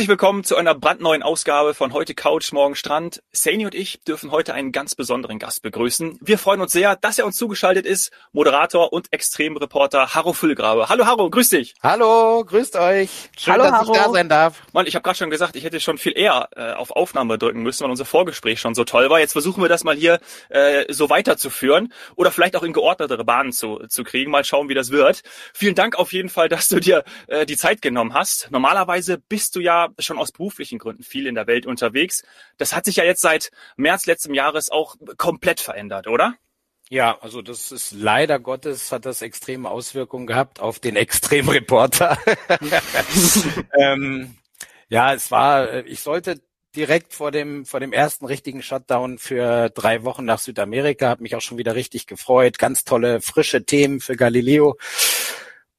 Herzlich willkommen zu einer brandneuen Ausgabe von heute Couch, morgen Strand. Saini und ich dürfen heute einen ganz besonderen Gast begrüßen. Wir freuen uns sehr, dass er uns zugeschaltet ist. Moderator und Extremreporter Harro Füllgrabe. Hallo Harro, grüß dich. Hallo, grüßt euch. Schön, Hallo, dass Harro. ich da sein darf. Mann, ich habe gerade schon gesagt, ich hätte schon viel eher äh, auf Aufnahme drücken müssen, weil unser Vorgespräch schon so toll war. Jetzt versuchen wir das mal hier äh, so weiterzuführen oder vielleicht auch in geordnetere Bahnen zu, zu kriegen. Mal schauen, wie das wird. Vielen Dank auf jeden Fall, dass du dir äh, die Zeit genommen hast. Normalerweise bist du ja schon aus beruflichen Gründen viel in der Welt unterwegs. Das hat sich ja jetzt seit März letzten Jahres auch komplett verändert, oder? Ja, also das ist leider Gottes hat das extreme Auswirkungen gehabt auf den Extremreporter. ähm, ja, es war, ich sollte direkt vor dem vor dem ersten richtigen Shutdown für drei Wochen nach Südamerika, habe mich auch schon wieder richtig gefreut. Ganz tolle frische Themen für Galileo.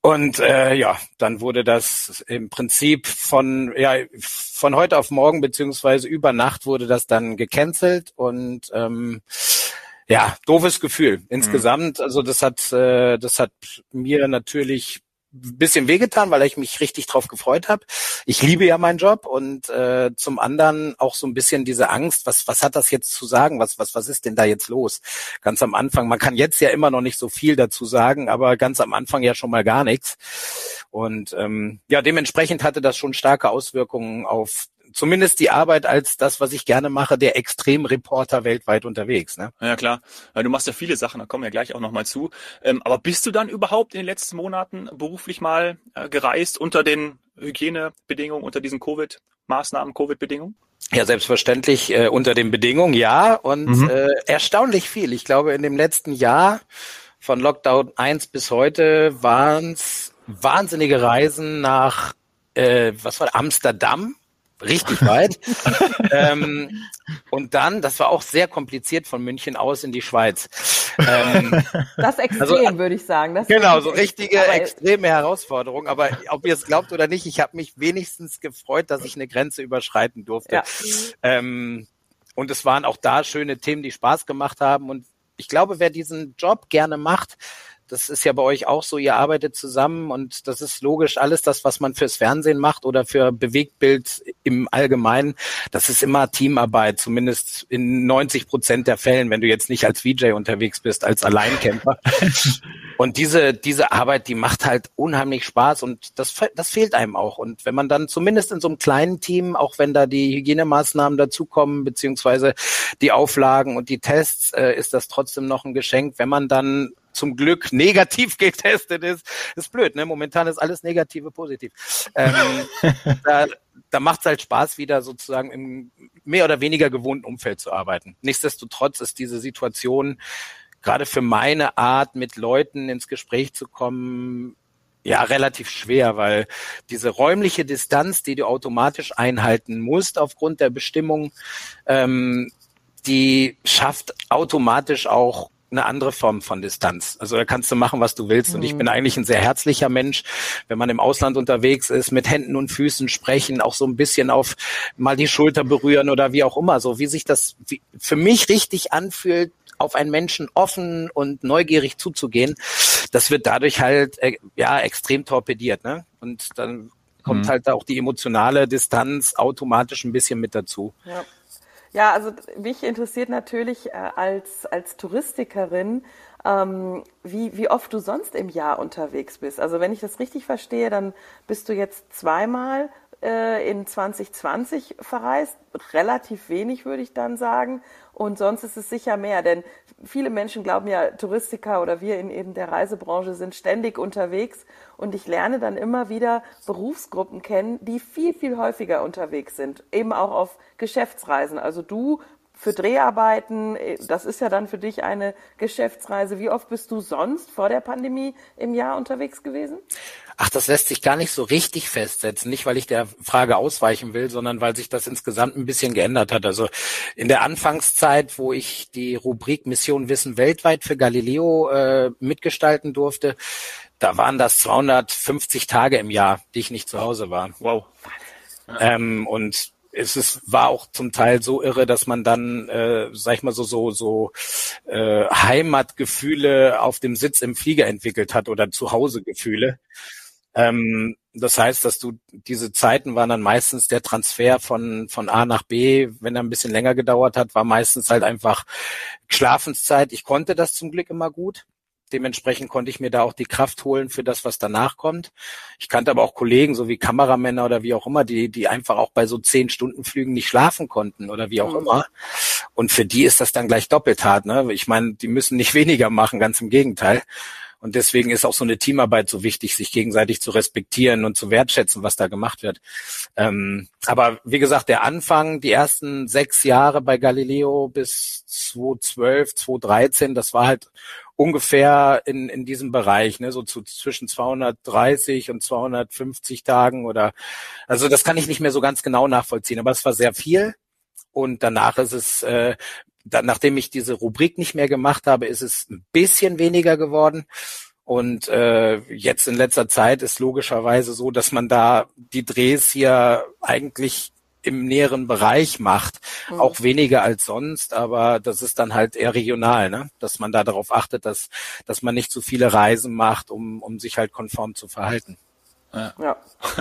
Und äh, ja, dann wurde das im Prinzip von ja von heute auf morgen beziehungsweise über Nacht wurde das dann gecancelt und ähm, ja doofes Gefühl insgesamt. Also das hat äh, das hat mir natürlich bisschen wehgetan, weil ich mich richtig drauf gefreut habe. Ich liebe ja meinen Job und äh, zum anderen auch so ein bisschen diese Angst, was was hat das jetzt zu sagen? Was was was ist denn da jetzt los? Ganz am Anfang, man kann jetzt ja immer noch nicht so viel dazu sagen, aber ganz am Anfang ja schon mal gar nichts. Und ähm, ja, dementsprechend hatte das schon starke Auswirkungen auf zumindest die Arbeit als das, was ich gerne mache, der Extremreporter weltweit unterwegs. Ne? Ja klar, du machst ja viele Sachen, da kommen wir gleich auch nochmal zu. Ähm, aber bist du dann überhaupt in den letzten Monaten beruflich mal äh, gereist unter den Hygienebedingungen, unter diesen Covid-Maßnahmen, Covid-Bedingungen? Ja, selbstverständlich äh, unter den Bedingungen, ja. Und mhm. äh, erstaunlich viel. Ich glaube, in dem letzten Jahr von Lockdown 1 bis heute waren es wahnsinnige Reisen nach, äh, was war Amsterdam, richtig weit. ähm, und dann, das war auch sehr kompliziert von München aus in die Schweiz. Ähm, das extrem, also, würde ich sagen. Das genau, so richtige extreme Herausforderung. Aber ob ihr es glaubt oder nicht, ich habe mich wenigstens gefreut, dass ich eine Grenze überschreiten durfte. Ja. Ähm, und es waren auch da schöne Themen, die Spaß gemacht haben. Und ich glaube, wer diesen Job gerne macht, das ist ja bei euch auch so, ihr arbeitet zusammen und das ist logisch, alles das, was man fürs Fernsehen macht oder für Bewegtbild im Allgemeinen, das ist immer Teamarbeit, zumindest in 90 Prozent der Fällen, wenn du jetzt nicht als VJ unterwegs bist, als Alleinkämpfer. und diese, diese Arbeit, die macht halt unheimlich Spaß und das, das fehlt einem auch. Und wenn man dann zumindest in so einem kleinen Team, auch wenn da die Hygienemaßnahmen dazukommen, beziehungsweise die Auflagen und die Tests, äh, ist das trotzdem noch ein Geschenk, wenn man dann zum Glück negativ getestet ist. Ist blöd, ne? Momentan ist alles negative positiv. Ähm, da da macht es halt Spaß, wieder sozusagen im mehr oder weniger gewohnten Umfeld zu arbeiten. Nichtsdestotrotz ist diese Situation gerade für meine Art, mit Leuten ins Gespräch zu kommen, ja, relativ schwer, weil diese räumliche Distanz, die du automatisch einhalten musst aufgrund der Bestimmung, ähm, die schafft automatisch auch eine andere Form von Distanz. Also da kannst du machen, was du willst. Und ich bin mhm. eigentlich ein sehr herzlicher Mensch. Wenn man im Ausland unterwegs ist, mit Händen und Füßen sprechen, auch so ein bisschen auf mal die Schulter berühren oder wie auch immer. So wie sich das für mich richtig anfühlt, auf einen Menschen offen und neugierig zuzugehen, das wird dadurch halt äh, ja extrem torpediert. Ne? Und dann kommt mhm. halt auch die emotionale Distanz automatisch ein bisschen mit dazu. Ja. Ja, also mich interessiert natürlich äh, als, als Touristikerin, ähm, wie, wie oft du sonst im Jahr unterwegs bist. Also wenn ich das richtig verstehe, dann bist du jetzt zweimal äh, in 2020 verreist. Relativ wenig, würde ich dann sagen. Und sonst ist es sicher mehr, denn viele Menschen glauben ja, Touristiker oder wir in eben der Reisebranche sind ständig unterwegs. Und ich lerne dann immer wieder Berufsgruppen kennen, die viel, viel häufiger unterwegs sind. Eben auch auf Geschäftsreisen. Also du für Dreharbeiten, das ist ja dann für dich eine Geschäftsreise. Wie oft bist du sonst vor der Pandemie im Jahr unterwegs gewesen? Ach, das lässt sich gar nicht so richtig festsetzen. Nicht, weil ich der Frage ausweichen will, sondern weil sich das insgesamt ein bisschen geändert hat. Also in der Anfangszeit, wo ich die Rubrik Mission Wissen weltweit für Galileo äh, mitgestalten durfte, da waren das 250 Tage im Jahr, die ich nicht zu Hause war. Wow. Ähm, und es ist, war auch zum Teil so irre, dass man dann, äh, sag ich mal so, so, so äh, Heimatgefühle auf dem Sitz im Flieger entwickelt hat oder Zuhausegefühle. Ähm, Das heißt, dass du diese Zeiten waren dann meistens der Transfer von von A nach B, wenn er ein bisschen länger gedauert hat, war meistens halt einfach Schlafenszeit. Ich konnte das zum Glück immer gut. Dementsprechend konnte ich mir da auch die Kraft holen für das, was danach kommt. Ich kannte aber auch Kollegen, so wie Kameramänner oder wie auch immer, die, die einfach auch bei so zehn Stunden Flügen nicht schlafen konnten oder wie auch mhm. immer. Und für die ist das dann gleich doppelt hart. Ne? Ich meine, die müssen nicht weniger machen, ganz im Gegenteil. Und deswegen ist auch so eine Teamarbeit so wichtig, sich gegenseitig zu respektieren und zu wertschätzen, was da gemacht wird. Ähm, aber wie gesagt, der Anfang, die ersten sechs Jahre bei Galileo bis 2012, 2013, das war halt ungefähr in, in diesem Bereich, ne, so zu, zwischen 230 und 250 Tagen oder, also das kann ich nicht mehr so ganz genau nachvollziehen, aber es war sehr viel. Und danach ist es äh, da, nachdem ich diese Rubrik nicht mehr gemacht habe, ist es ein bisschen weniger geworden. Und äh, jetzt in letzter Zeit ist logischerweise so, dass man da die Drehs hier eigentlich im näheren Bereich macht, mhm. auch weniger als sonst, aber das ist dann halt eher regional, ne? dass man da darauf achtet, dass, dass man nicht zu viele Reisen macht, um, um sich halt konform zu verhalten. Ja. ja,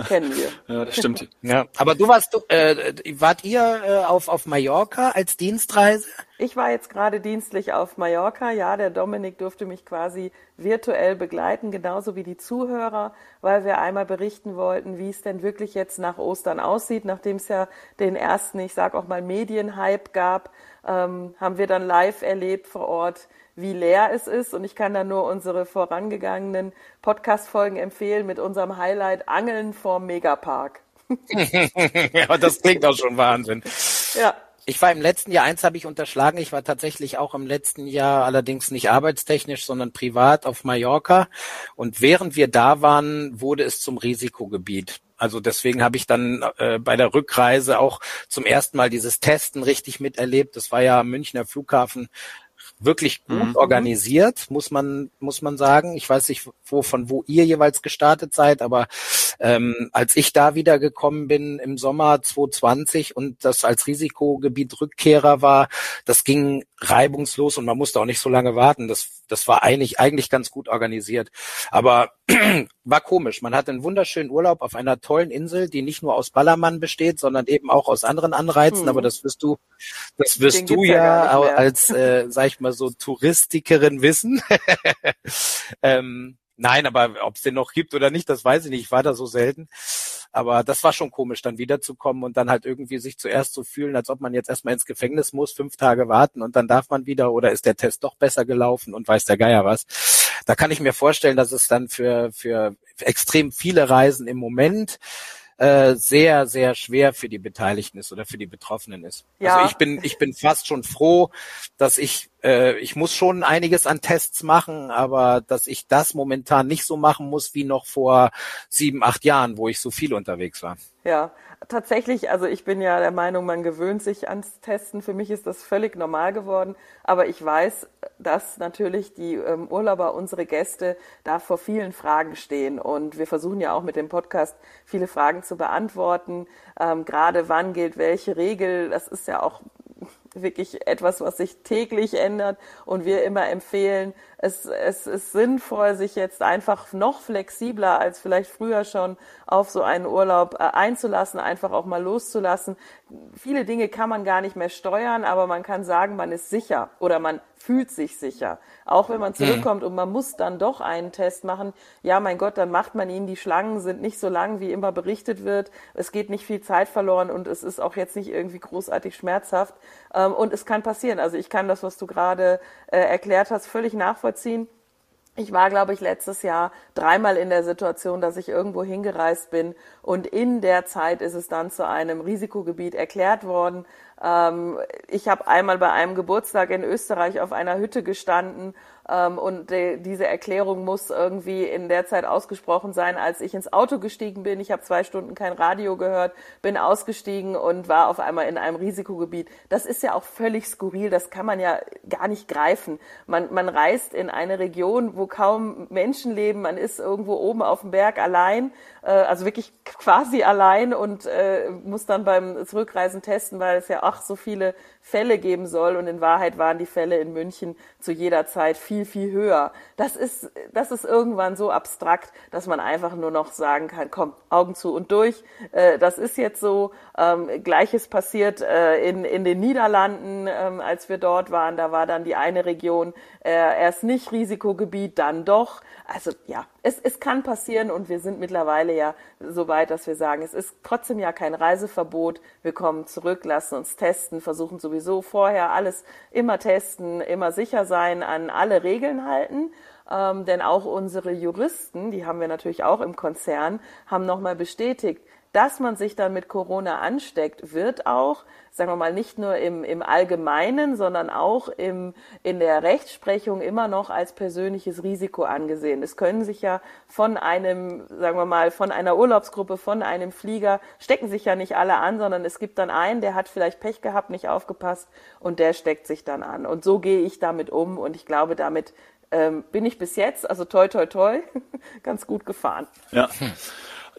kennen wir. ja, das stimmt. ja, aber du warst, du, äh, wart ihr äh, auf, auf Mallorca als Dienstreise? Ich war jetzt gerade dienstlich auf Mallorca. Ja, der Dominik durfte mich quasi virtuell begleiten, genauso wie die Zuhörer, weil wir einmal berichten wollten, wie es denn wirklich jetzt nach Ostern aussieht, nachdem es ja den ersten, ich sag auch mal Medienhype gab, ähm, haben wir dann live erlebt vor Ort, wie leer es ist. Und ich kann da nur unsere vorangegangenen Podcast-Folgen empfehlen mit unserem Highlight Angeln vorm Megapark. ja, das klingt auch schon Wahnsinn. Ja. Ich war im letzten Jahr, eins habe ich unterschlagen, ich war tatsächlich auch im letzten Jahr allerdings nicht arbeitstechnisch, sondern privat auf Mallorca. Und während wir da waren, wurde es zum Risikogebiet. Also deswegen habe ich dann äh, bei der Rückreise auch zum ersten Mal dieses Testen richtig miterlebt. Das war ja Münchner Flughafen wirklich gut mhm. organisiert, muss man, muss man sagen. Ich weiß nicht, wo, von wo ihr jeweils gestartet seid, aber ähm, als ich da wieder gekommen bin im Sommer 2020 und das als Risikogebiet Rückkehrer war, das ging reibungslos und man musste auch nicht so lange warten. Das, das war eigentlich, eigentlich ganz gut organisiert. Aber war komisch. Man hatte einen wunderschönen Urlaub auf einer tollen Insel, die nicht nur aus Ballermann besteht, sondern eben auch aus anderen Anreizen. Hm. Aber das wirst du, das wirst Den du ja, ja als, äh, sag ich mal so, Touristikerin wissen. ähm, nein, aber ob es den noch gibt oder nicht, das weiß ich nicht. Ich war da so selten. Aber das war schon komisch, dann wiederzukommen und dann halt irgendwie sich zuerst so fühlen, als ob man jetzt erstmal ins Gefängnis muss, fünf Tage warten und dann darf man wieder oder ist der Test doch besser gelaufen und weiß der Geier was. Da kann ich mir vorstellen, dass es dann für, für extrem viele Reisen im Moment äh, sehr, sehr schwer für die Beteiligten ist oder für die Betroffenen ist. Ja. Also ich bin, ich bin fast schon froh, dass ich, äh, ich muss schon einiges an Tests machen, aber dass ich das momentan nicht so machen muss wie noch vor sieben, acht Jahren, wo ich so viel unterwegs war. Ja, tatsächlich, also ich bin ja der Meinung, man gewöhnt sich ans Testen. Für mich ist das völlig normal geworden. Aber ich weiß, dass natürlich die ähm, Urlauber, unsere Gäste, da vor vielen Fragen stehen. Und wir versuchen ja auch mit dem Podcast viele Fragen zu beantworten. Ähm, gerade wann gilt welche Regel? Das ist ja auch wirklich etwas, was sich täglich ändert und wir immer empfehlen, es, es ist sinnvoll, sich jetzt einfach noch flexibler als vielleicht früher schon auf so einen Urlaub äh, einzulassen, einfach auch mal loszulassen. Viele Dinge kann man gar nicht mehr steuern, aber man kann sagen, man ist sicher oder man fühlt sich sicher. Auch wenn man mhm. zurückkommt und man muss dann doch einen Test machen, ja, mein Gott, dann macht man ihn. Die Schlangen sind nicht so lang, wie immer berichtet wird. Es geht nicht viel Zeit verloren und es ist auch jetzt nicht irgendwie großartig schmerzhaft. Ähm, und es kann passieren. Also ich kann das, was du gerade äh, erklärt hast, völlig nachvollziehen. Ich war, glaube ich, letztes Jahr dreimal in der Situation, dass ich irgendwo hingereist bin und in der Zeit ist es dann zu einem Risikogebiet erklärt worden. Ähm, ich habe einmal bei einem Geburtstag in Österreich auf einer Hütte gestanden und de, diese Erklärung muss irgendwie in der Zeit ausgesprochen sein, als ich ins Auto gestiegen bin. Ich habe zwei Stunden kein Radio gehört, bin ausgestiegen und war auf einmal in einem Risikogebiet. Das ist ja auch völlig skurril, das kann man ja gar nicht greifen. Man, man reist in eine Region, wo kaum Menschen leben, man ist irgendwo oben auf dem Berg allein, äh, also wirklich quasi allein und äh, muss dann beim Zurückreisen testen, weil es ja auch so viele Fälle geben soll. Und in Wahrheit waren die Fälle in München zu jeder Zeit viel viel, höher. Das ist, das ist irgendwann so abstrakt, dass man einfach nur noch sagen kann, komm, Augen zu und durch. Äh, das ist jetzt so. Ähm, Gleiches passiert äh, in, in den Niederlanden, ähm, als wir dort waren. Da war dann die eine Region äh, erst nicht Risikogebiet, dann doch. Also ja, es, es kann passieren und wir sind mittlerweile ja so weit, dass wir sagen, es ist trotzdem ja kein Reiseverbot. Wir kommen zurück, lassen uns testen, versuchen sowieso vorher alles immer testen, immer sicher sein, an alle Regeln halten. Ähm, denn auch unsere Juristen, die haben wir natürlich auch im Konzern, haben nochmal bestätigt, dass man sich dann mit Corona ansteckt, wird auch, sagen wir mal, nicht nur im, im Allgemeinen, sondern auch im, in der Rechtsprechung immer noch als persönliches Risiko angesehen. Es können sich ja von einem, sagen wir mal, von einer Urlaubsgruppe, von einem Flieger, stecken sich ja nicht alle an, sondern es gibt dann einen, der hat vielleicht Pech gehabt, nicht aufgepasst und der steckt sich dann an. Und so gehe ich damit um und ich glaube, damit ähm, bin ich bis jetzt, also toi toi toi, ganz gut gefahren. Ja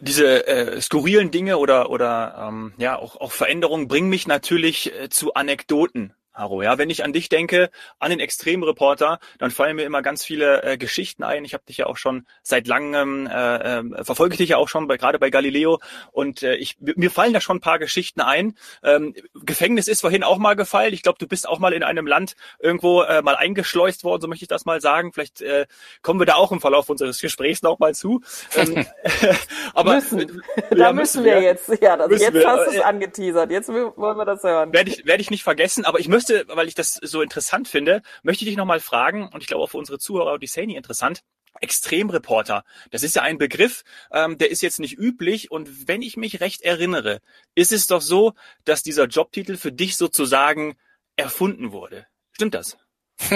diese äh, skurrilen Dinge oder oder ähm, ja auch auch Veränderungen bringen mich natürlich äh, zu Anekdoten Haro. Ja, wenn ich an dich denke, an den Extremreporter, dann fallen mir immer ganz viele äh, Geschichten ein. Ich habe dich ja auch schon seit langem äh, äh, verfolge dich ja auch schon bei, gerade bei Galileo und äh, ich mir fallen da schon ein paar Geschichten ein. Ähm, Gefängnis ist vorhin auch mal gefallen. Ich glaube, du bist auch mal in einem Land irgendwo äh, mal eingeschleust worden, so möchte ich das mal sagen. Vielleicht äh, kommen wir da auch im Verlauf unseres Gesprächs noch mal zu. Ähm, aber müssen. da ja, müssen wir, wir jetzt. Ja, das, jetzt wir, hast du es äh, angeteasert. Jetzt wollen wir das hören. Werde ich werde ich nicht vergessen, aber ich möchte möchte, weil ich das so interessant finde, möchte ich dich nochmal fragen, und ich glaube auch für unsere Zuhörer die Sani interessant, Extremreporter. Das ist ja ein Begriff, ähm, der ist jetzt nicht üblich. Und wenn ich mich recht erinnere, ist es doch so, dass dieser Jobtitel für dich sozusagen erfunden wurde. Stimmt das?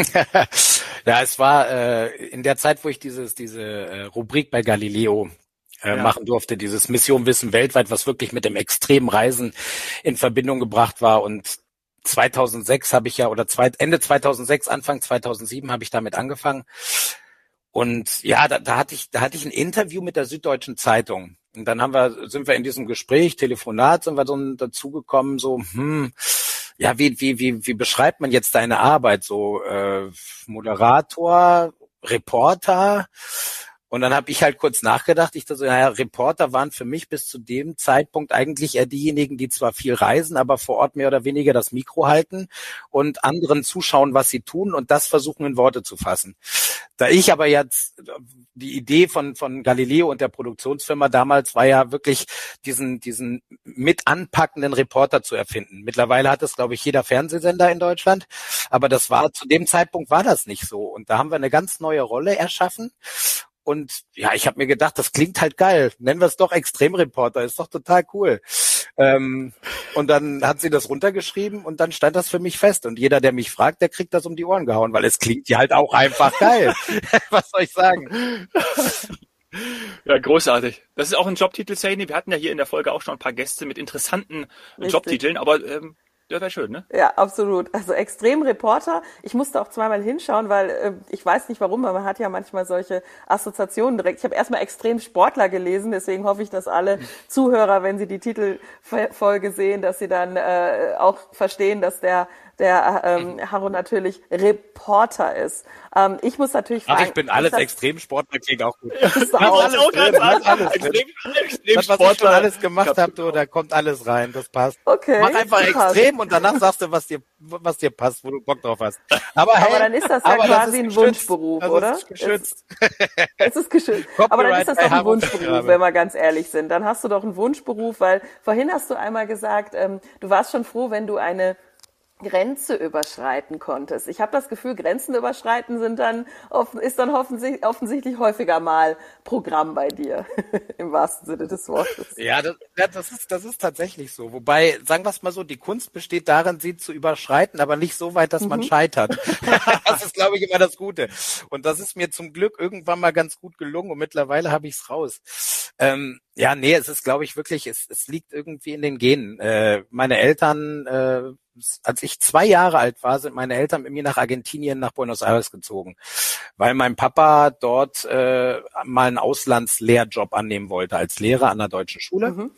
ja, es war äh, in der Zeit, wo ich dieses, diese äh, Rubrik bei Galileo äh, ja. machen durfte, dieses Mission Wissen weltweit, was wirklich mit dem extremen Reisen in Verbindung gebracht war. Und 2006 habe ich ja, oder zwei, Ende 2006, Anfang 2007 habe ich damit angefangen. Und ja, da, da hatte ich, da hatte ich ein Interview mit der Süddeutschen Zeitung. Und dann haben wir, sind wir in diesem Gespräch, Telefonat, sind wir dann dazugekommen, so, hm, ja, wie, wie, wie, wie beschreibt man jetzt deine Arbeit? So äh, Moderator, Reporter, und dann habe ich halt kurz nachgedacht. Ich dachte so, naja, Reporter waren für mich bis zu dem Zeitpunkt eigentlich eher diejenigen, die zwar viel reisen, aber vor Ort mehr oder weniger das Mikro halten und anderen zuschauen, was sie tun und das versuchen in Worte zu fassen. Da ich aber jetzt die Idee von, von Galileo und der Produktionsfirma damals war ja wirklich diesen, diesen mit anpackenden Reporter zu erfinden. Mittlerweile hat es, glaube ich, jeder Fernsehsender in Deutschland. Aber das war, zu dem Zeitpunkt war das nicht so. Und da haben wir eine ganz neue Rolle erschaffen. Und ja, ich habe mir gedacht, das klingt halt geil. Nennen wir es doch Extremreporter, ist doch total cool. Ähm, und dann hat sie das runtergeschrieben und dann stand das für mich fest. Und jeder, der mich fragt, der kriegt das um die Ohren gehauen, weil es klingt ja halt auch einfach geil. Was soll ich sagen? Ja, großartig. Das ist auch ein Jobtitel, Saini. Wir hatten ja hier in der Folge auch schon ein paar Gäste mit interessanten Richtig. Jobtiteln, aber ähm, ja, wäre schön, ne? Ja, absolut. Also Extremreporter. Ich musste auch zweimal hinschauen, weil äh, ich weiß nicht warum, aber man hat ja manchmal solche Assoziationen direkt. Ich habe erstmal Extremsportler gelesen, deswegen hoffe ich, dass alle Zuhörer, wenn sie die Titelfolge sehen, dass sie dann äh, auch verstehen, dass der der ähm, Haro natürlich Reporter ist. Ähm, ich muss natürlich fragen. Ach, ich bin alles Extremsportler, klingt auch gut. Das ist auch drin, alles Extrem, das, was ich schon alles gemacht habe, da kommt alles rein, das passt. Okay. Mach einfach extrem und danach sagst du, was dir, was dir passt, wo du Bock drauf hast. Aber, hey, aber dann ist das ja quasi ein Wunschberuf, also oder? Ist geschützt. Es ist geschützt. aber dann ist das doch ein Wunschberuf, wenn wir ganz ehrlich sind. Dann hast du doch einen Wunschberuf, weil vorhin hast du einmal gesagt, ähm, du warst schon froh, wenn du eine Grenze überschreiten konntest. Ich habe das Gefühl, Grenzen überschreiten sind dann ist dann offensichtlich, offensichtlich häufiger mal Programm bei dir im wahrsten Sinne des Wortes. Ja, das, das ist das ist tatsächlich so. Wobei sagen wir es mal so, die Kunst besteht darin, sie zu überschreiten, aber nicht so weit, dass man mhm. scheitert. das ist, glaube ich, immer das Gute. Und das ist mir zum Glück irgendwann mal ganz gut gelungen und mittlerweile habe ich es raus. Ähm, ja, nee, es ist, glaube ich, wirklich, es, es liegt irgendwie in den Genen. Äh, meine Eltern äh, als ich zwei Jahre alt war, sind meine Eltern mit mir nach Argentinien, nach Buenos Aires gezogen, weil mein Papa dort äh, mal einen Auslandslehrjob annehmen wollte als Lehrer an der deutschen Schule. Mhm.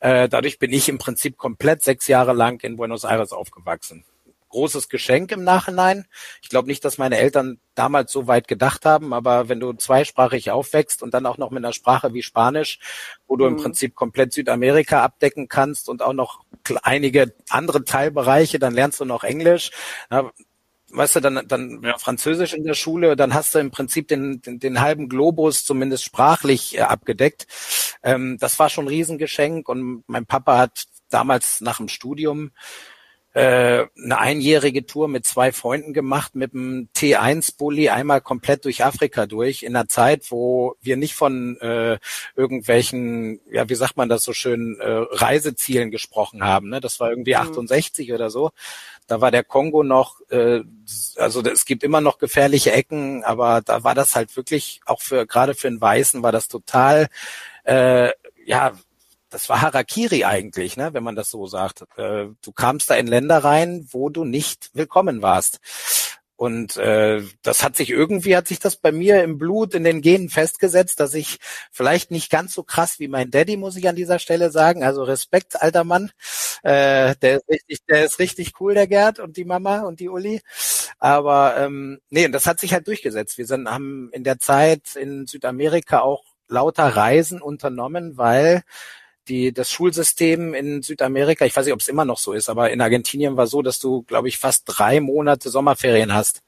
Äh, dadurch bin ich im Prinzip komplett sechs Jahre lang in Buenos Aires aufgewachsen großes Geschenk im Nachhinein. Ich glaube nicht, dass meine Eltern damals so weit gedacht haben, aber wenn du zweisprachig aufwächst und dann auch noch mit einer Sprache wie Spanisch, wo du mhm. im Prinzip komplett Südamerika abdecken kannst und auch noch einige andere Teilbereiche, dann lernst du noch Englisch. Ja, weißt du, dann, dann ja. Französisch in der Schule, dann hast du im Prinzip den, den, den halben Globus zumindest sprachlich äh, abgedeckt. Ähm, das war schon ein Riesengeschenk und mein Papa hat damals nach dem Studium äh, eine einjährige Tour mit zwei Freunden gemacht mit einem T1-Bully einmal komplett durch Afrika durch in einer Zeit, wo wir nicht von äh, irgendwelchen, ja, wie sagt man das so schön, äh, Reisezielen gesprochen haben. Ne? Das war irgendwie 68 mhm. oder so. Da war der Kongo noch, äh, also es gibt immer noch gefährliche Ecken, aber da war das halt wirklich, auch für gerade für einen Weißen war das total äh, ja, das war Harakiri eigentlich, ne, wenn man das so sagt. Äh, du kamst da in Länder rein, wo du nicht willkommen warst. Und äh, das hat sich irgendwie, hat sich das bei mir im Blut, in den Genen festgesetzt, dass ich vielleicht nicht ganz so krass wie mein Daddy, muss ich an dieser Stelle sagen. Also Respekt, alter Mann. Äh, der ist richtig, der ist richtig cool, der Gerd und die Mama und die Uli. Aber ähm, nee, und das hat sich halt durchgesetzt. Wir sind, haben in der Zeit in Südamerika auch lauter Reisen unternommen, weil die, das Schulsystem in Südamerika, ich weiß nicht, ob es immer noch so ist, aber in Argentinien war so, dass du, glaube ich, fast drei Monate Sommerferien hast.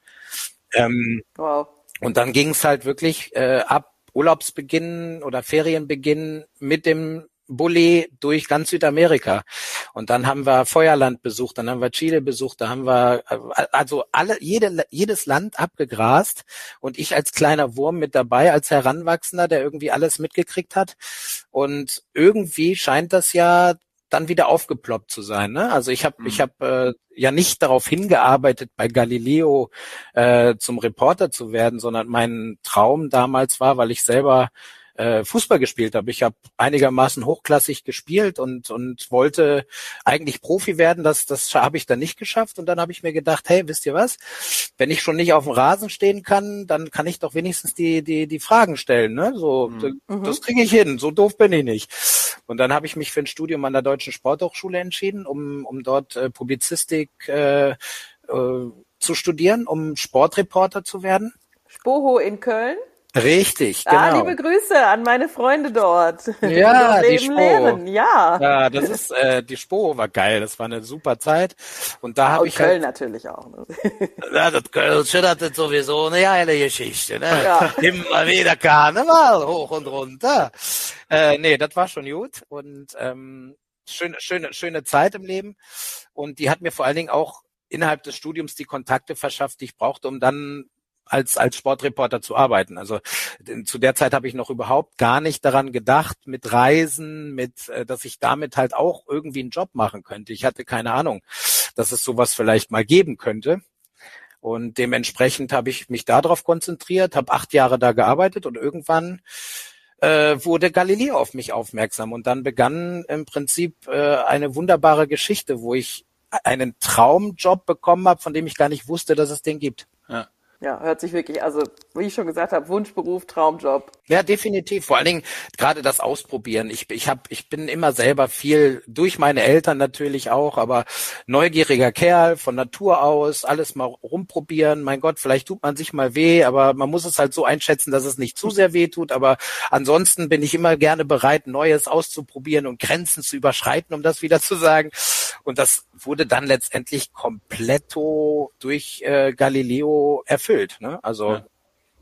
Ähm, wow. Und dann ging es halt wirklich äh, ab Urlaubsbeginn oder Ferienbeginn mit dem Bulli durch ganz Südamerika. Und dann haben wir Feuerland besucht, dann haben wir Chile besucht, da haben wir also alle jede, jedes Land abgegrast und ich als kleiner Wurm mit dabei, als Heranwachsender, der irgendwie alles mitgekriegt hat. Und irgendwie scheint das ja dann wieder aufgeploppt zu sein. Ne? Also ich habe mhm. ich hab, äh, ja nicht darauf hingearbeitet, bei Galileo äh, zum Reporter zu werden, sondern mein Traum damals war, weil ich selber äh, Fußball gespielt habe. Ich habe einigermaßen hochklassig gespielt und und wollte eigentlich Profi werden. Das das habe ich dann nicht geschafft und dann habe ich mir gedacht, hey, wisst ihr was? Wenn ich schon nicht auf dem Rasen stehen kann, dann kann ich doch wenigstens die die die Fragen stellen. Ne? So mhm. das kriege ich hin. So doof bin ich nicht. Und dann habe ich mich für ein Studium an der Deutschen Sporthochschule entschieden, um um dort äh, Publizistik äh, äh, zu studieren, um Sportreporter zu werden. Spoho in Köln? Richtig, genau. Ah, liebe Grüße an meine Freunde dort. Ja, die Spo. Ja. ja, das ist äh, die Spo war geil. Das war eine super Zeit. Und da habe ich Köln halt, natürlich auch. Ne? Ja, das das ist sowieso eine geile Geschichte. Ne? Ja. Immer wieder Karneval hoch und runter. Äh, nee, das war schon gut und ähm, schöne, schöne, schöne Zeit im Leben. Und die hat mir vor allen Dingen auch innerhalb des Studiums die Kontakte verschafft, die ich brauchte, um dann als, als Sportreporter zu arbeiten. Also zu der Zeit habe ich noch überhaupt gar nicht daran gedacht, mit Reisen, mit, äh, dass ich damit halt auch irgendwie einen Job machen könnte. Ich hatte keine Ahnung, dass es sowas vielleicht mal geben könnte. Und dementsprechend habe ich mich darauf konzentriert, habe acht Jahre da gearbeitet und irgendwann äh, wurde Galileo auf mich aufmerksam. Und dann begann im Prinzip äh, eine wunderbare Geschichte, wo ich einen Traumjob bekommen habe, von dem ich gar nicht wusste, dass es den gibt. Ja. Ja, hört sich wirklich, also wie ich schon gesagt habe, Wunschberuf, Traumjob. Ja, definitiv. Vor allen Dingen gerade das Ausprobieren. Ich, ich, hab, ich bin immer selber viel, durch meine Eltern natürlich auch, aber neugieriger Kerl von Natur aus, alles mal rumprobieren. Mein Gott, vielleicht tut man sich mal weh, aber man muss es halt so einschätzen, dass es nicht zu sehr weh tut. Aber ansonsten bin ich immer gerne bereit, Neues auszuprobieren und Grenzen zu überschreiten, um das wieder zu sagen. Und das wurde dann letztendlich kompletto durch äh, Galileo erfüllt. Ne? Also ja.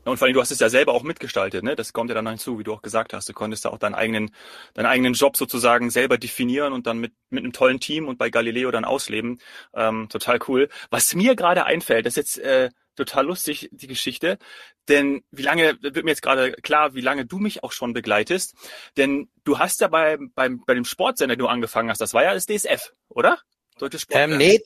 Und vor allem, du hast es ja selber auch mitgestaltet, ne? Das kommt ja dann noch hinzu, wie du auch gesagt hast. Du konntest da auch deinen eigenen, deinen eigenen Job sozusagen selber definieren und dann mit, mit einem tollen Team und bei Galileo dann ausleben. Ähm, total cool. Was mir gerade einfällt, das ist jetzt äh, total lustig, die Geschichte. Denn wie lange, wird mir jetzt gerade klar, wie lange du mich auch schon begleitest. Denn du hast ja bei, beim, bei dem Sportsender, den du angefangen hast, das war ja das DSF, oder? Deutsche Sport. Ähm, nee,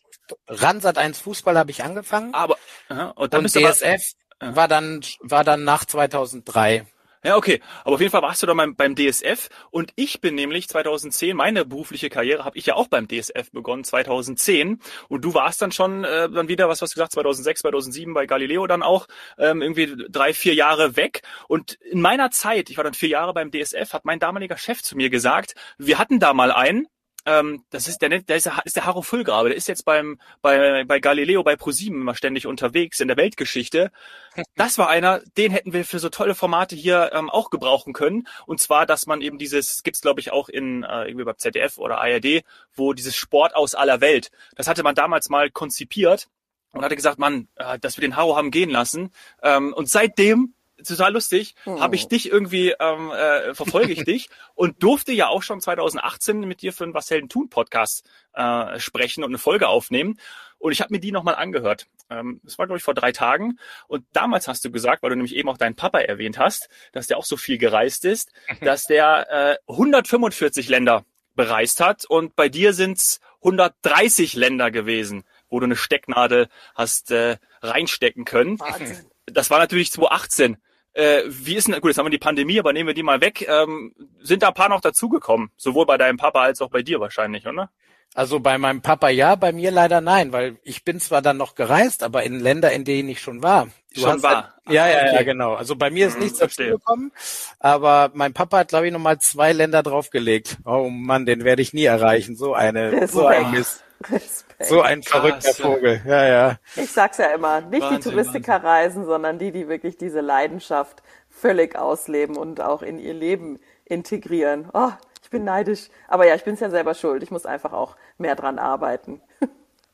Ransat 1 Fußball habe ich angefangen. Aber aha, und dann und DSF aber, war dann war dann nach 2003. Ja, okay. Aber auf jeden Fall warst du dann beim, beim DSF und ich bin nämlich 2010, meine berufliche Karriere habe ich ja auch beim DSF begonnen, 2010. Und du warst dann schon äh, dann wieder, was hast du gesagt, 2006, 2007 bei Galileo dann auch, ähm, irgendwie drei, vier Jahre weg. Und in meiner Zeit, ich war dann vier Jahre beim DSF, hat mein damaliger Chef zu mir gesagt, wir hatten da mal einen, ähm, das ist der, der ist, der, ist der Haro Füllgrabe, der ist jetzt beim bei, bei Galileo bei ProSieben immer ständig unterwegs in der Weltgeschichte. Das war einer, den hätten wir für so tolle Formate hier ähm, auch gebrauchen können. Und zwar, dass man eben dieses, gibt's glaube ich auch in äh, irgendwie beim ZDF oder ARD, wo dieses Sport aus aller Welt, das hatte man damals mal konzipiert und hatte gesagt, Mann, äh, dass wir den Haro haben gehen lassen. Ähm, und seitdem total lustig, hm. habe ich dich irgendwie, ähm, äh, verfolge ich dich und durfte ja auch schon 2018 mit dir für einen Was Helden tun Podcast äh, sprechen und eine Folge aufnehmen. Und ich habe mir die nochmal angehört. Ähm, das war, glaube ich, vor drei Tagen. Und damals hast du gesagt, weil du nämlich eben auch deinen Papa erwähnt hast, dass der auch so viel gereist ist, dass der äh, 145 Länder bereist hat und bei dir sind's 130 Länder gewesen, wo du eine Stecknadel hast äh, reinstecken können. Wahnsinn. Das war natürlich 2018. Äh, wie ist denn, gut, jetzt haben wir die Pandemie, aber nehmen wir die mal weg. Ähm, sind da ein paar noch dazugekommen? Sowohl bei deinem Papa als auch bei dir wahrscheinlich, oder? Also bei meinem Papa ja, bei mir leider nein, weil ich bin zwar dann noch gereist, aber in Länder, in denen ich schon war. Du schon war. Halt, ja, ja, okay. ja, genau. Also bei mir ist hm, nichts dazu gekommen, aber mein Papa hat, glaube ich, nochmal zwei Länder draufgelegt. Oh Mann, den werde ich nie erreichen. So eine, so ein Mist. Respekt. So ein verrückter Krass, Vogel, ja, ja. Ich sag's ja immer, nicht Wahnsinn, die Touristiker Wahnsinn. reisen, sondern die, die wirklich diese Leidenschaft völlig ausleben und auch in ihr Leben integrieren. Oh, ich bin neidisch. Aber ja, ich bin's ja selber schuld. Ich muss einfach auch mehr dran arbeiten.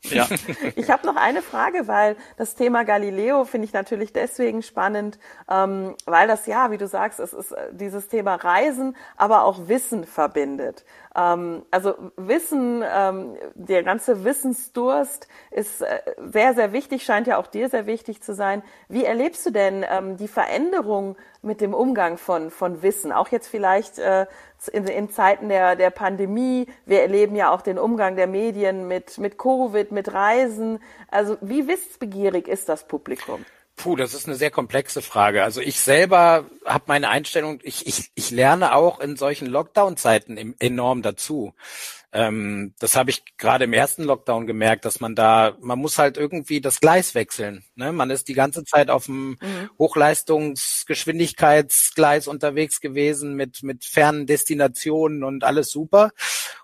Ja. Ich habe noch eine Frage, weil das Thema Galileo finde ich natürlich deswegen spannend, ähm, weil das ja, wie du sagst, es ist äh, dieses Thema Reisen, aber auch Wissen verbindet. Ähm, also Wissen, ähm, der ganze Wissensdurst ist äh, sehr, sehr wichtig, scheint ja auch dir sehr wichtig zu sein. Wie erlebst du denn ähm, die Veränderung mit dem Umgang von, von Wissen? Auch jetzt vielleicht äh, in, in Zeiten der, der Pandemie. Wir erleben ja auch den Umgang der Medien mit, mit Covid, mit Reisen. Also wie wissbegierig ist das Publikum? Puh, das ist eine sehr komplexe Frage. Also ich selber habe meine Einstellung, ich, ich, ich lerne auch in solchen Lockdown-Zeiten enorm dazu. Ähm, das habe ich gerade im ersten Lockdown gemerkt, dass man da, man muss halt irgendwie das Gleis wechseln. Ne? Man ist die ganze Zeit auf dem mhm. Hochleistungsgeschwindigkeitsgleis unterwegs gewesen mit, mit fernen Destinationen und alles super.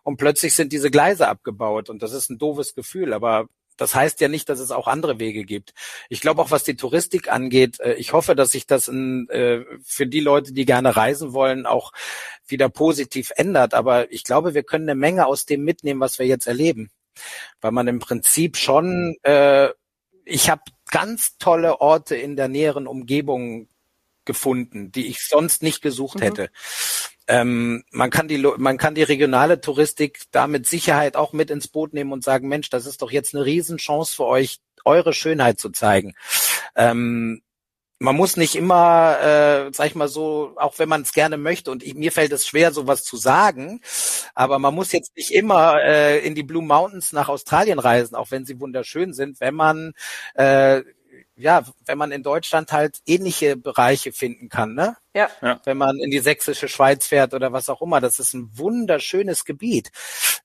Und plötzlich sind diese Gleise abgebaut und das ist ein doofes Gefühl, aber das heißt ja nicht, dass es auch andere Wege gibt. Ich glaube auch, was die Touristik angeht, äh, ich hoffe, dass sich das in, äh, für die Leute, die gerne reisen wollen, auch wieder positiv ändert. Aber ich glaube, wir können eine Menge aus dem mitnehmen, was wir jetzt erleben. Weil man im Prinzip schon, äh, ich habe ganz tolle Orte in der näheren Umgebung gefunden, die ich sonst nicht gesucht mhm. hätte. Ähm, man kann die man kann die regionale Touristik da mit Sicherheit auch mit ins Boot nehmen und sagen, Mensch, das ist doch jetzt eine Riesenchance für euch, eure Schönheit zu zeigen. Ähm, man muss nicht immer, äh, sag ich mal so, auch wenn man es gerne möchte, und ich, mir fällt es schwer, sowas zu sagen, aber man muss jetzt nicht immer äh, in die Blue Mountains nach Australien reisen, auch wenn sie wunderschön sind, wenn man äh, ja, wenn man in Deutschland halt ähnliche Bereiche finden kann, ne? Ja. Wenn man in die sächsische Schweiz fährt oder was auch immer, das ist ein wunderschönes Gebiet.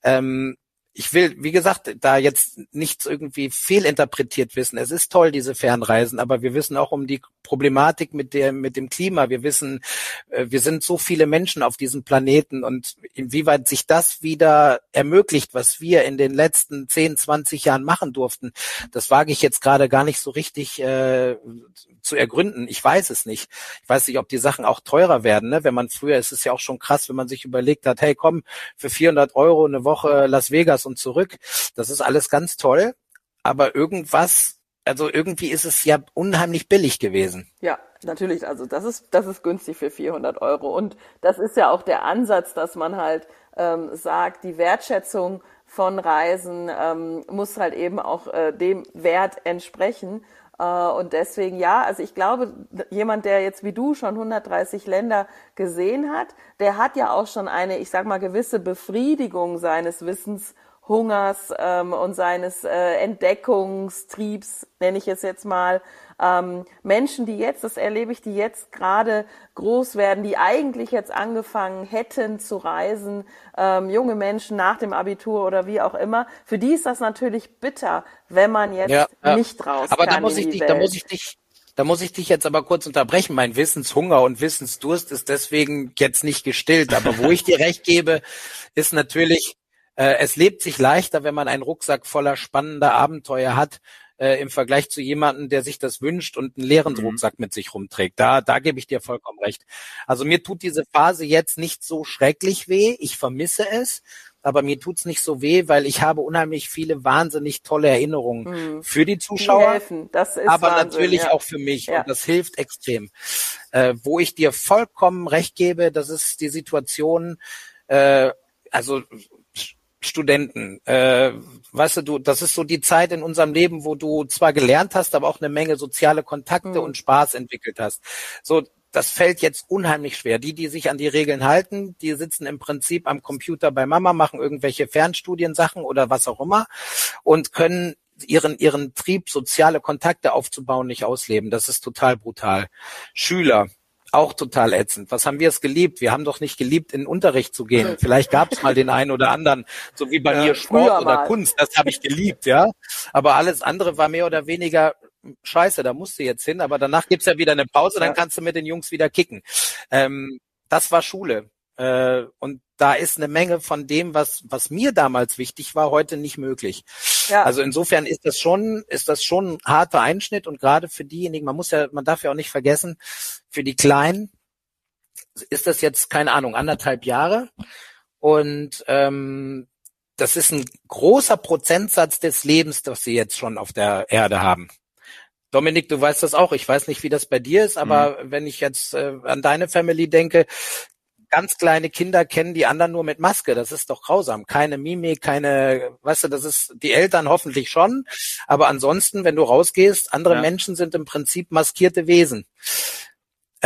Ähm, ich will, wie gesagt, da jetzt nichts irgendwie fehlinterpretiert wissen. Es ist toll, diese Fernreisen, aber wir wissen auch um die Problematik mit dem, mit dem Klima. Wir wissen, äh, wir sind so viele Menschen auf diesem Planeten und inwieweit sich das wieder ermöglicht, was wir in den letzten 10, 20 Jahren machen durften, das wage ich jetzt gerade gar nicht so richtig äh, zu ergründen. Ich weiß es nicht. Ich weiß nicht, ob die Sachen auch teurer werden. Ne? Wenn man früher, es ist ja auch schon krass, wenn man sich überlegt hat, hey, komm, für 400 Euro eine Woche Las Vegas und zurück. Das ist alles ganz toll. Aber irgendwas also irgendwie ist es ja unheimlich billig gewesen. Ja, natürlich. Also das ist, das ist günstig für 400 Euro. Und das ist ja auch der Ansatz, dass man halt ähm, sagt, die Wertschätzung von Reisen ähm, muss halt eben auch äh, dem Wert entsprechen. Äh, und deswegen ja, also ich glaube, jemand, der jetzt wie du schon 130 Länder gesehen hat, der hat ja auch schon eine, ich sag mal, gewisse Befriedigung seines Wissens Hungers ähm, und seines äh, Entdeckungstriebs, nenne ich es jetzt mal. Ähm, Menschen, die jetzt, das erlebe ich, die jetzt gerade groß werden, die eigentlich jetzt angefangen hätten zu reisen, ähm, junge Menschen nach dem Abitur oder wie auch immer, für die ist das natürlich bitter, wenn man jetzt ja, ja. nicht raus Aber kann da muss ich dich, Welt. da muss ich dich da muss ich dich jetzt aber kurz unterbrechen. Mein Wissenshunger und Wissensdurst ist deswegen jetzt nicht gestillt. Aber wo ich dir recht gebe, ist natürlich, Äh, es lebt sich leichter, wenn man einen Rucksack voller spannender Abenteuer hat, äh, im Vergleich zu jemandem, der sich das wünscht und einen leeren mhm. Rucksack mit sich rumträgt. Da, da gebe ich dir vollkommen recht. Also mir tut diese Phase jetzt nicht so schrecklich weh. Ich vermisse es aber mir tut's nicht so weh, weil ich habe unheimlich viele wahnsinnig tolle Erinnerungen mhm. für die Zuschauer, die aber Wahnsinn, natürlich ja. auch für mich ja. und das hilft extrem. Äh, wo ich dir vollkommen recht gebe, das ist die Situation, äh, also Studenten. Äh, weißt du, du, das ist so die Zeit in unserem Leben, wo du zwar gelernt hast, aber auch eine Menge soziale Kontakte mhm. und Spaß entwickelt hast. So, das fällt jetzt unheimlich schwer. Die, die sich an die Regeln halten, die sitzen im Prinzip am Computer bei Mama, machen irgendwelche Fernstudiensachen oder was auch immer und können ihren, ihren Trieb, soziale Kontakte aufzubauen, nicht ausleben. Das ist total brutal. Schüler, auch total ätzend. Was haben wir es geliebt? Wir haben doch nicht geliebt, in den Unterricht zu gehen. Vielleicht gab es mal den einen oder anderen, so wie bei ja, mir Sport oder mal. Kunst. Das habe ich geliebt, ja. Aber alles andere war mehr oder weniger scheiße, da musst du jetzt hin, aber danach gibt's ja wieder eine Pause, dann kannst du mit den Jungs wieder kicken. Ähm, das war Schule. Äh, und da ist eine Menge von dem, was, was mir damals wichtig war, heute nicht möglich. Ja. Also insofern ist das schon, ist das schon ein harter Einschnitt und gerade für diejenigen, man muss ja, man darf ja auch nicht vergessen, für die Kleinen ist das jetzt, keine Ahnung, anderthalb Jahre. Und ähm, das ist ein großer Prozentsatz des Lebens, das sie jetzt schon auf der Erde haben. Dominik, du weißt das auch. Ich weiß nicht, wie das bei dir ist, aber mhm. wenn ich jetzt äh, an deine Family denke, ganz kleine Kinder kennen die anderen nur mit Maske. Das ist doch grausam. Keine Mimik, keine, weißt du, das ist die Eltern hoffentlich schon. Aber ansonsten, wenn du rausgehst, andere ja. Menschen sind im Prinzip maskierte Wesen.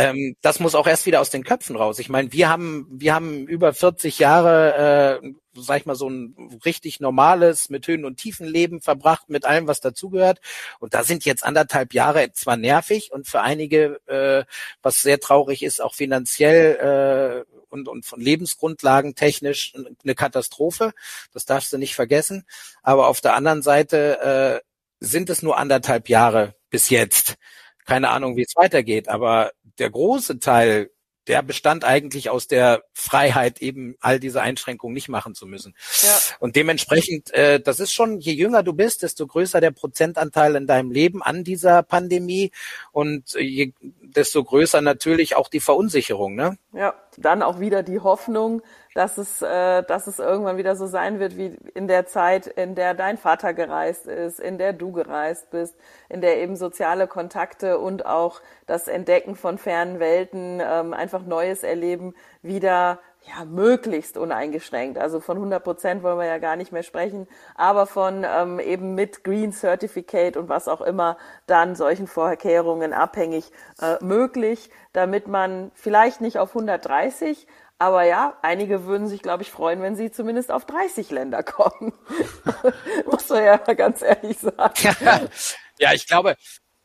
Ähm, das muss auch erst wieder aus den Köpfen raus. Ich meine, wir haben, wir haben über 40 Jahre äh, sag ich mal, so ein richtig normales, mit Höhen und Tiefen Leben verbracht, mit allem, was dazugehört. Und da sind jetzt anderthalb Jahre zwar nervig und für einige, äh, was sehr traurig ist, auch finanziell äh, und, und von Lebensgrundlagen technisch eine Katastrophe. Das darfst du nicht vergessen. Aber auf der anderen Seite äh, sind es nur anderthalb Jahre bis jetzt. Keine Ahnung, wie es weitergeht, aber der große Teil der bestand eigentlich aus der Freiheit, eben all diese Einschränkungen nicht machen zu müssen. Ja. Und dementsprechend, äh, das ist schon, je jünger du bist, desto größer der Prozentanteil in deinem Leben an dieser Pandemie und je, desto größer natürlich auch die Verunsicherung. Ne? Ja, dann auch wieder die Hoffnung, dass es, äh, dass es irgendwann wieder so sein wird wie in der Zeit, in der dein Vater gereist ist, in der du gereist bist, in der eben soziale Kontakte und auch das Entdecken von fernen Welten, ähm, einfach Neues erleben, wieder ja, möglichst uneingeschränkt. Also von 100 Prozent wollen wir ja gar nicht mehr sprechen, aber von ähm, eben mit Green Certificate und was auch immer dann solchen Vorkehrungen abhängig äh, möglich, damit man vielleicht nicht auf 130, aber ja, einige würden sich, glaube ich, freuen, wenn sie zumindest auf 30 Länder kommen. muss man ja ganz ehrlich sagen. Ja, ja, ich glaube,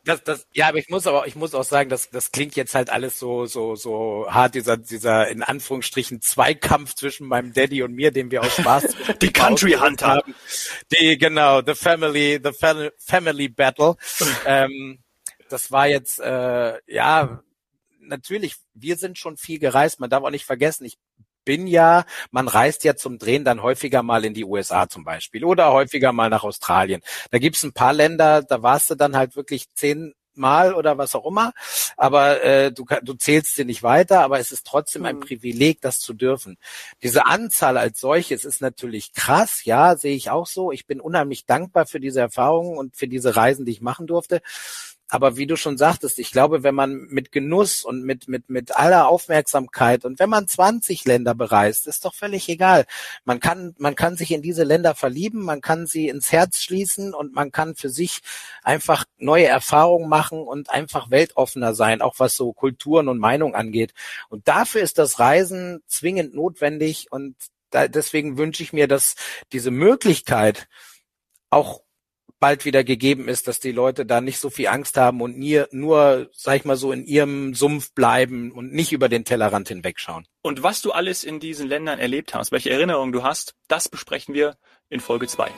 das, das, ja, aber ich muss aber, ich muss auch sagen, das, das klingt jetzt halt alles so, so, so hart, dieser, dieser, in Anführungsstrichen, Zweikampf zwischen meinem Daddy und mir, den wir aus Spaß. Die Country Hunter. Haben. Die, genau, the family, the family battle. ähm, das war jetzt, äh, ja, natürlich, wir sind schon viel gereist. Man darf auch nicht vergessen, ich bin ja, man reist ja zum Drehen dann häufiger mal in die USA zum Beispiel oder häufiger mal nach Australien. Da gibt's ein paar Länder, da warst du dann halt wirklich zehn Mal oder was auch immer, aber äh, du, du zählst sie nicht weiter, aber es ist trotzdem ein mhm. Privileg, das zu dürfen. Diese Anzahl als solches ist natürlich krass, ja, sehe ich auch so. Ich bin unheimlich dankbar für diese Erfahrungen und für diese Reisen, die ich machen durfte. Aber wie du schon sagtest, ich glaube, wenn man mit Genuss und mit, mit, mit aller Aufmerksamkeit und wenn man 20 Länder bereist, ist doch völlig egal. Man kann, man kann sich in diese Länder verlieben, man kann sie ins Herz schließen und man kann für sich einfach neue Erfahrungen machen und einfach weltoffener sein, auch was so Kulturen und Meinung angeht. Und dafür ist das Reisen zwingend notwendig und da, deswegen wünsche ich mir, dass diese Möglichkeit auch bald wieder gegeben ist, dass die Leute da nicht so viel Angst haben und nie, nur, sag ich mal so, in ihrem Sumpf bleiben und nicht über den Tellerrand hinwegschauen. Und was du alles in diesen Ländern erlebt hast, welche Erinnerungen du hast, das besprechen wir in Folge zwei.